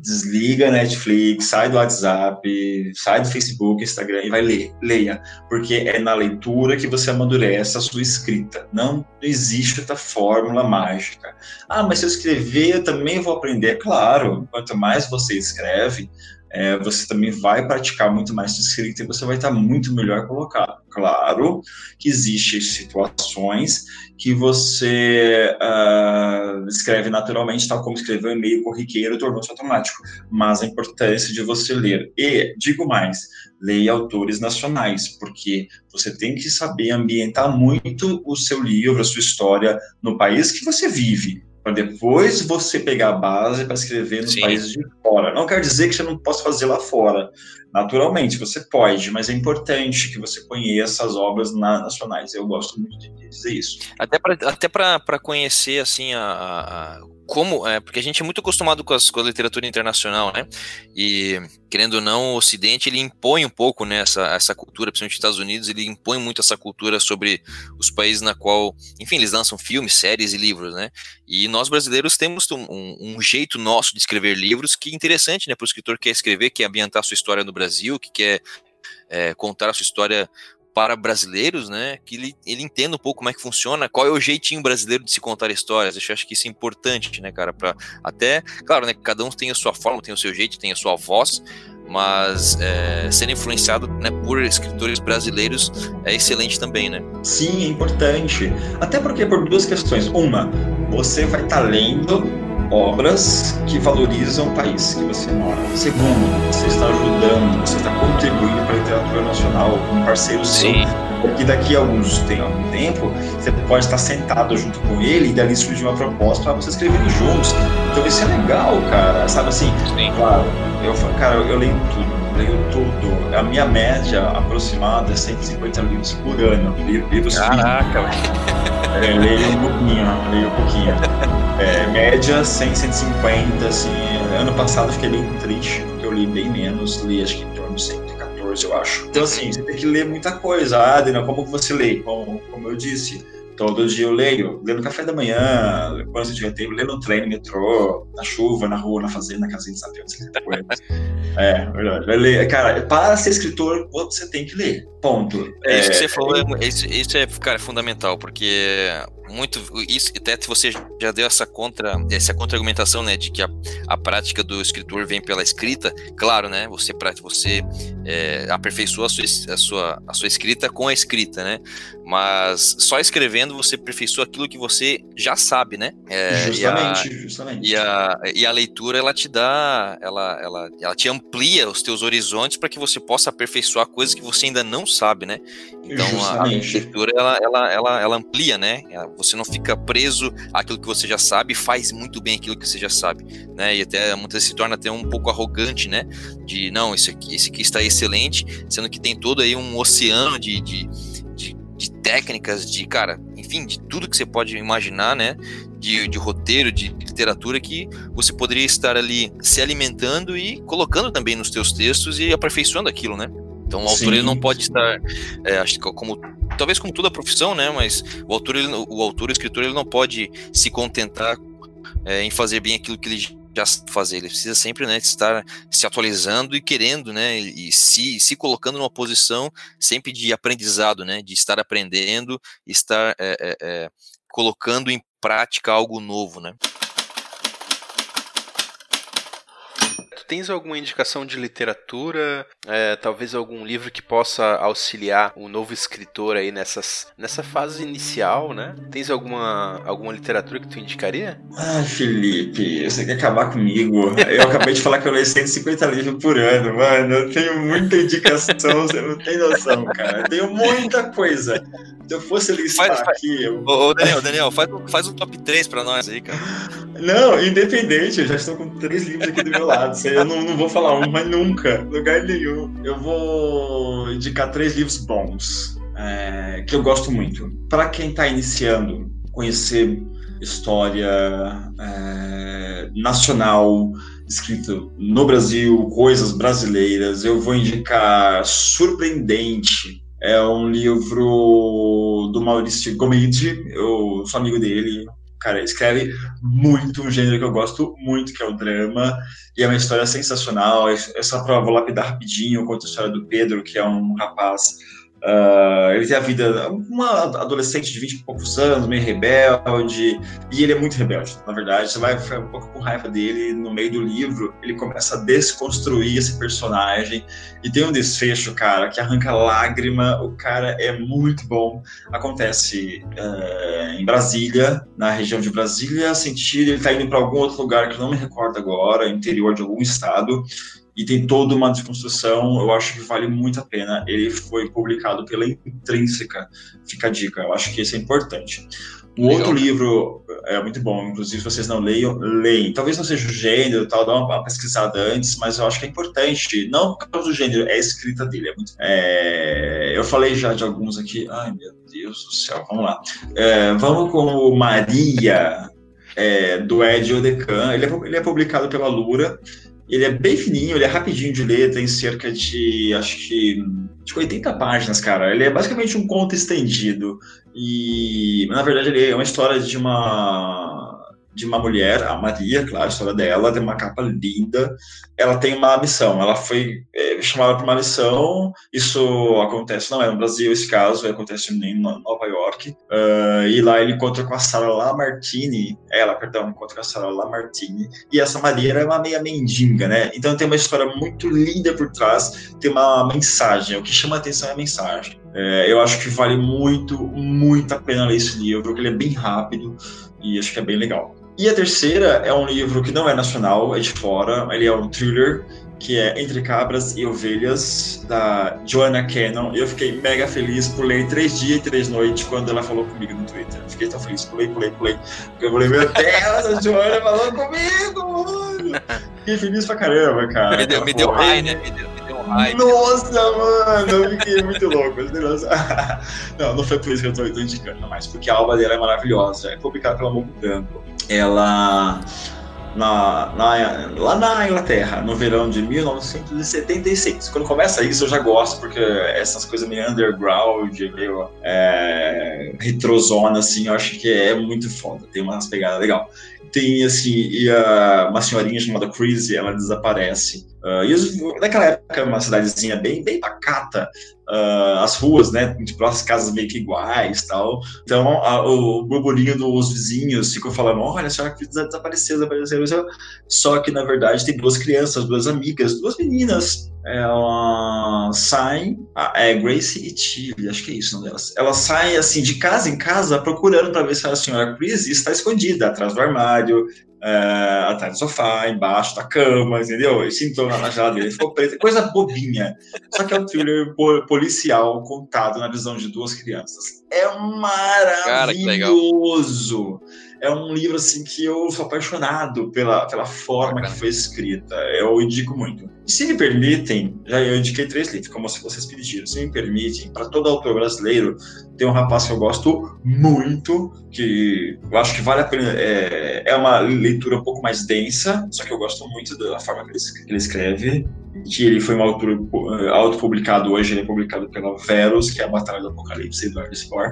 Desliga a Netflix, sai do WhatsApp, sai do Facebook, Instagram e vai ler. Leia, porque é na leitura que você amadurece a sua escrita. Não existe outra fórmula mágica. Ah, mas se eu escrever, eu também vou aprender. Claro, quanto mais você escreve, é, você também vai praticar muito mais de escrita e você vai estar muito melhor colocado. Claro que existem situações que você uh, escreve naturalmente, tal como escreveu e-mail corriqueiro, tornou-se automático, mas a importância de você ler. E, digo mais, leia autores nacionais, porque você tem que saber ambientar muito o seu livro, a sua história no país que você vive para depois você pegar a base para escrever nos Sim. países de fora. Não quer dizer que você não possa fazer lá fora. Naturalmente, você pode, mas é importante que você conheça as obras nacionais. Eu gosto muito de dizer isso. Até para até conhecer assim a, a como é porque a gente é muito acostumado com, as, com a literatura internacional, né? E querendo ou não, o Ocidente ele impõe um pouco né, essa cultura, principalmente os Estados Unidos, ele impõe muito essa cultura sobre os países na qual, enfim, eles lançam filmes, séries e livros, né? E nós brasileiros temos um, um jeito nosso de escrever livros que é interessante, né? Para o escritor que quer escrever, que quer ambientar sua história no Brasil, que quer é, contar a sua história para brasileiros, né? Que ele, ele entenda um pouco como é que funciona, qual é o jeitinho brasileiro de se contar histórias. Eu acho que isso é importante, né, cara? Para até, claro, né? Cada um tem a sua forma, tem o seu jeito, tem a sua voz, mas é, ser influenciado né, por escritores brasileiros é excelente também, né? Sim, é importante. Até porque por duas questões. Uma, você vai estar tá lendo obras que valorizam o país que você mora. Segundo, você está ajudando, você está contribuindo nacional, um parceiro Sim. seu. Porque daqui a alguns tem algum tempo, você pode estar sentado junto com ele e dali surgir uma proposta para vocês escreverem juntos. Então isso é legal, cara. Sabe assim? Sim. Claro, eu, cara, eu leio tudo, leio tudo. A minha média aproximada é 150 livros por ano. Livros Caraca. É, leio um pouquinho, leio um pouquinho. É, média 100, 150, assim. Ano passado fiquei bem triste, porque eu li bem menos, li acho que eu acho. Então, assim, você tem que ler muita coisa. Ah, Adina, como você lê? Como, como eu disse, Todo dia eu leio, leio no café da manhã, quando eu tiver tempo, leio no trem, no metrô, na chuva, na rua, na fazenda, na casinha, sabe? é, verdade. Cara, para ser escritor, você tem que ler. Ponto. É, isso que você falou, é, isso, isso é, cara, fundamental, porque muito isso até você já deu essa contra essa contra-argumentação né de que a, a prática do escritor vem pela escrita claro né você você é, aperfeiçoa a sua, a sua a sua escrita com a escrita né mas só escrevendo você aperfeiçoa aquilo que você já sabe né? É, justamente e a, justamente e a, e a leitura ela te dá ela, ela ela te amplia os teus horizontes para que você possa aperfeiçoar coisas que você ainda não sabe né? Então a, a leitura ela, ela, ela, ela amplia né? Você não fica preso àquilo que você já sabe, faz muito bem aquilo que você já sabe, né? E até muitas vezes se torna até um pouco arrogante, né? De não, esse aqui, esse aqui está excelente, sendo que tem todo aí um oceano de, de técnicas, de cara, enfim, de tudo que você pode imaginar, né? De, de, roteiro, de literatura que você poderia estar ali se alimentando e colocando também nos teus textos e aperfeiçoando aquilo, né? Então o autor ele não pode estar, é, acho que como talvez como toda a profissão, né? Mas o autor, ele, o autor, o escritor, ele não pode se contentar é, em fazer bem aquilo que ele já fazer. Ele precisa sempre, né, estar se atualizando e querendo, né, e se, se colocando numa posição sempre de aprendizado, né, de estar aprendendo, estar é, é colocando em prática algo novo, né. Tens alguma indicação de literatura? É, talvez algum livro que possa auxiliar um novo escritor aí nessas, nessa fase inicial, né? Tens alguma, alguma literatura que tu indicaria? Ah, Felipe, você quer acabar comigo? Eu acabei de falar que eu leio 150 livros por ano, mano. Eu tenho muita indicação, você não tem noção, cara. Eu tenho muita coisa. Se eu fosse listar faz, aqui. Eu... Ô, Daniel, Daniel, faz, faz um top 3 pra nós aí, cara. Não, independente, eu já estou com três livros aqui do meu lado. Eu não, não vou falar um, mas nunca, lugar nenhum. Eu vou indicar três livros bons, é, que eu gosto muito. Para quem está iniciando, conhecer história é, nacional, escrito no Brasil, coisas brasileiras, eu vou indicar Surpreendente, é um livro do Maurício Gomide, eu sou amigo dele. Cara, escreve muito um gênero que eu gosto muito, que é o drama, e é uma história sensacional. É só para vou lapidar rapidinho, eu conto a história do Pedro, que é um rapaz Uh, ele tem a vida, uma adolescente de 20 e poucos anos, meio rebelde, e ele é muito rebelde, na verdade. Você vai ficar um pouco com raiva dele no meio do livro, ele começa a desconstruir esse personagem, e tem um desfecho, cara, que arranca lágrima. O cara é muito bom. Acontece uh, em Brasília, na região de Brasília, sentido, ele tá indo para algum outro lugar que eu não me recordo agora, interior de algum estado e tem toda uma desconstrução, eu acho que vale muito a pena. Ele foi publicado pela Intrínseca, fica a dica, eu acho que isso é importante. Um Legal. outro livro é muito bom, inclusive se vocês não leiam, leem. Talvez não seja o gênero, tal, dá uma pesquisada antes, mas eu acho que é importante. Não por causa do gênero, é a escrita dele. É muito... é... eu falei já de alguns aqui. Ai, meu Deus do céu, vamos lá. É, vamos com o Maria, é, do Ed Odecan. Ele é, ele é publicado pela Lura. Ele é bem fininho, ele é rapidinho de ler, tem cerca de, acho que, de 80 páginas, cara. Ele é basicamente um conto estendido. E, na verdade, ele é uma história de uma de uma mulher, a Maria, claro, a história dela, tem uma capa linda. Ela tem uma missão, ela foi é, chamada para uma missão. Isso acontece, não é no Brasil esse caso, acontece em Nova York. Uh, e lá ele encontra com a Sarah Lamartine, ela, perdão, encontra com a Sarah Lamartine. E essa Maria era uma meia mendiga, né? Então tem uma história muito linda por trás, tem uma mensagem. O que chama a atenção é a mensagem. É, eu acho que vale muito, muito a pena ler esse livro, porque ele é bem rápido e acho que é bem legal. E a terceira é um livro que não é nacional, é de fora, ele é um thriller, que é Entre Cabras e Ovelhas, da Joanna Cannon. E eu fiquei mega feliz, pulei três dias e três noites quando ela falou comigo no Twitter. Fiquei tão feliz, pulei, pulei, pulei. Porque eu falei, meu Deus, a Joanna falou comigo, mano! Fiquei feliz pra caramba, cara. Me deu, me deu high, né? Me deu, me deu high. Nossa, mano, eu fiquei muito louco. Não, não foi por isso que eu tô, tô indicando, mas porque a alba dela é maravilhosa. É publicada pela Mogo Branco ela na, na, lá na Inglaterra, no verão de 1976. Quando começa isso, eu já gosto, porque essas coisas meio underground, meio é, retrozona, assim, eu acho que é muito foda. Tem umas pegadas legais tem assim, e a, uma senhorinha chamada Chrissy, ela desaparece. Uh, e os, naquela época, uma cidadezinha bem, bem pacata, uh, as ruas, né, tipo, as casas meio que iguais tal. Então, a, o burburinho dos vizinhos ficou falando: olha, a senhora desapareceu, desapareceu, desapareceu. Só que, na verdade, tem duas crianças, duas amigas, duas meninas. Elas saem, é Grace e Tilly, acho que é isso, não delas. Elas saem, assim, de casa em casa, procurando para ver se a senhora Chris está escondida atrás do armário, é, atrás do sofá, embaixo da cama, entendeu? E sentou na geladeira, ficou preto, coisa bobinha. Só que é um thriller policial contado na visão de duas crianças. É maravilhoso. Cara, é um livro assim que eu sou apaixonado pela, pela forma que foi escrita. Eu indico muito. Se me permitem, já eu indiquei três livros, como se vocês pediram. Se me permitem, para todo autor brasileiro, tem um rapaz que eu gosto muito, que eu acho que vale a pena. É, é uma leitura um pouco mais densa, só que eu gosto muito da forma que ele, que ele escreve. Que ele foi um autor eh, autopublicado hoje, ele é publicado pela Verus, que é a Batalha do Apocalipse, Eduardo Spohr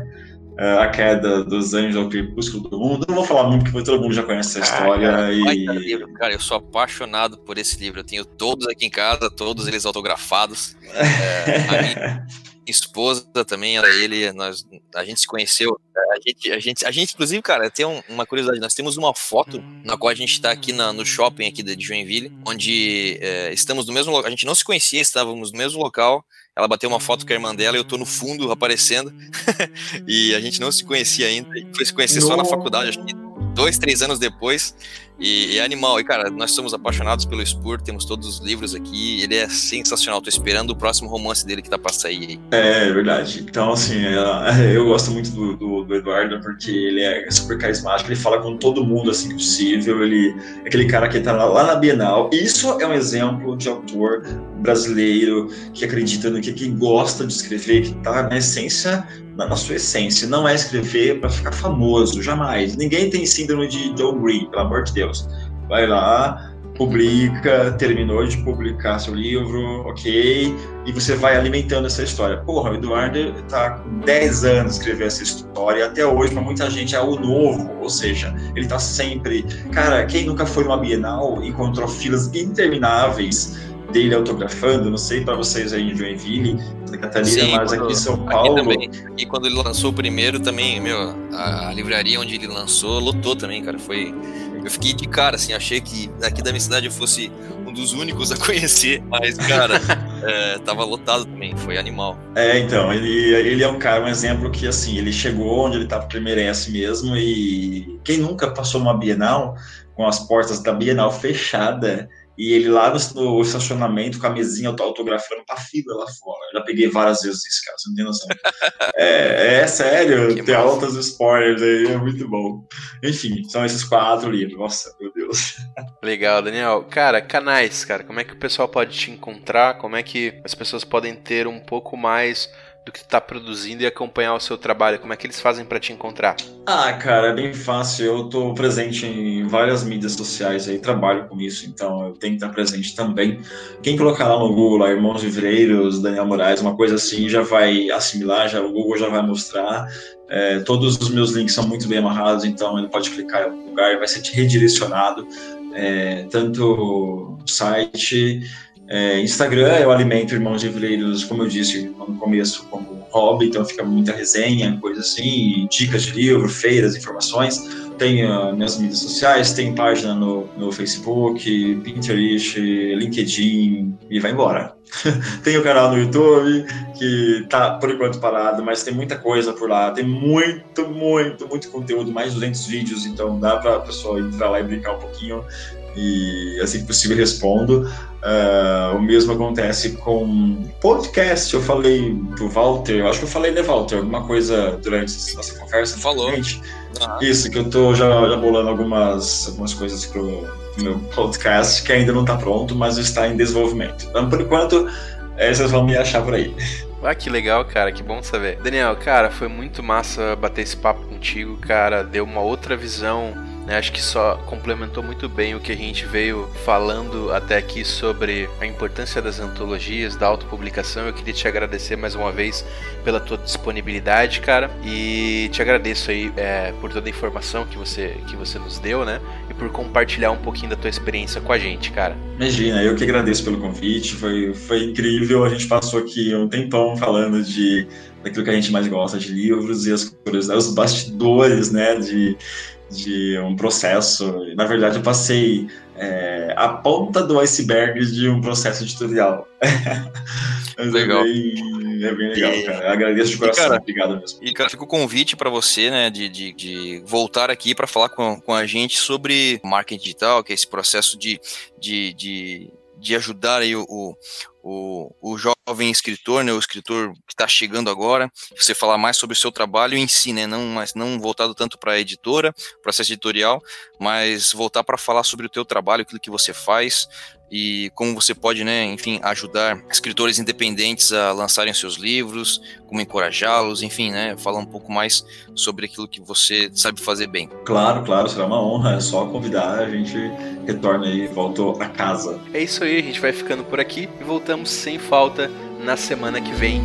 a queda dos anjos ao crepúsculo do mundo. Não vou falar muito, porque todo mundo já conhece essa história. Cara, e... livro, cara, eu sou apaixonado por esse livro. Eu tenho todos aqui em casa, todos eles autografados. É, a minha esposa também era ele. Nós, a gente se conheceu. A gente, a gente, a gente inclusive, cara, tem um, uma curiosidade. Nós temos uma foto na qual a gente está aqui na, no shopping aqui de Joinville, onde é, estamos no mesmo. A gente não se conhecia, estávamos no mesmo local. Ela bateu uma foto com a irmã dela e eu tô no fundo aparecendo. e a gente não se conhecia ainda. Foi se conhecer só na faculdade, acho que dois, três anos depois. E, é animal. E, cara, nós somos apaixonados pelo Spur, temos todos os livros aqui. Ele é sensacional. Tô esperando o próximo romance dele que tá pra sair É, é verdade. Então, assim, é, eu gosto muito do, do, do, Eduardo porque ele é super carismático. Ele fala com todo mundo assim possível. Ele é aquele cara que tá lá, lá na Bienal. Isso é um exemplo de autor brasileiro que acredita no que, que gosta de escrever, que tá na essência na, na, sua essência. Não é escrever para ficar famoso, jamais. Ninguém tem síndrome de Joe Green, pelo amor de Deus. Vai lá, publica, terminou de publicar seu livro, ok, e você vai alimentando essa história. Porra, o Eduardo está com 10 anos escrevendo essa história, e até hoje, para muita gente, é o novo, ou seja, ele está sempre. Cara, quem nunca foi numa Bienal encontrou filas intermináveis dele autografando, não sei para vocês aí em Joinville, Santa Catarina, Sim, mas quando, aqui em São Paulo. Também. E quando ele lançou o primeiro também, meu, a, a, livraria onde ele lançou lotou também, cara. Foi. Eu fiquei de cara, assim, achei que aqui da minha cidade eu fosse um dos únicos a conhecer, mas, cara, é, tava lotado também, foi animal. É, então, ele, ele é um cara, um exemplo que, assim, ele chegou onde ele tá porque ele merece mesmo, e quem nunca passou numa Bienal, com as portas da Bienal fechada, e ele lá no, estacionamento com a mesinha autografando pra fila lá fora. Eu já peguei várias vezes isso, cara, você não tem noção. é, é sério, que tem massa. altas spoilers aí, é muito bom. Enfim, são esses quatro livros. Nossa, meu Deus. Legal, Daniel. Cara, canais, cara, como é que o pessoal pode te encontrar? Como é que as pessoas podem ter um pouco mais do que tu tá produzindo e acompanhar o seu trabalho? Como é que eles fazem para te encontrar? Ah, cara, é bem fácil. Eu tô presente em várias mídias sociais aí, trabalho com isso, então eu tenho que estar presente também. Quem colocar lá no Google, lá, Irmãos Livreiros, Daniel Moraes, uma coisa assim, já vai assimilar, já, o Google já vai mostrar. É, todos os meus links são muito bem amarrados, então ele pode clicar em algum lugar vai ser redirecionado. É, tanto site é, Instagram eu alimento Irmãos Livreiros, como eu disse no começo, como hobby, então fica muita resenha, coisa assim, dicas de livro, feiras, informações. Tenho uh, minhas mídias sociais, tem página no, no Facebook, Pinterest, LinkedIn e vai embora. tem o canal no YouTube, que tá por enquanto parado, mas tem muita coisa por lá. Tem muito, muito, muito conteúdo, mais de 200 vídeos, então dá para a pessoa entrar lá e brincar um pouquinho e assim que possível respondo. Uh, o mesmo acontece com podcast. Eu falei pro Walter, eu acho que eu falei, né, Walter, alguma coisa durante essa conversa. Falou. Isso, que eu tô já, já bolando algumas, algumas coisas pro, pro meu podcast, que ainda não está pronto, mas está em desenvolvimento. Então, por enquanto, é, vocês vão me achar por aí. Ah, que legal, cara, que bom saber. Daniel, cara, foi muito massa bater esse papo contigo, cara. Deu uma outra visão Né? Acho que só complementou muito bem o que a gente veio falando até aqui sobre a importância das antologias, da autopublicação. Eu queria te agradecer mais uma vez pela tua disponibilidade, cara, e te agradeço aí é, por toda a informação que você, que você nos deu, né? E por compartilhar um pouquinho da tua experiência com a gente, cara. Imagina, eu que agradeço pelo convite, foi, foi incrível. A gente passou aqui um tempão falando de daquilo que a gente mais gosta, de livros e as curiosidades, os bastidores, né, de, de um processo. Na verdade, eu passei é, a ponta do iceberg de um processo editorial. legal. É bem, é bem legal, e, cara. Eu agradeço de coração. Cara, Obrigado mesmo. E, cara, fica o convite para você, né, de, de, de, voltar aqui para falar com, com a gente sobre marketing digital, que é esse processo de, de, de de ajudar aí o, o, o jovem escritor, né, o escritor que está chegando agora, você falar mais sobre o seu trabalho em si, né, não, mas não voltado tanto para a editora, processo editorial, mas voltar para falar sobre o teu trabalho, aquilo que você faz, e como você pode, né, enfim, ajudar escritores independentes a lançarem seus livros, como encorajá-los, enfim, né, falar um pouco mais sobre aquilo que você sabe fazer bem. Claro, claro, será uma honra, é só convidar, a gente retorna aí, voltou a casa. É isso aí, a gente vai ficando por aqui e voltamos sem falta na semana que vem.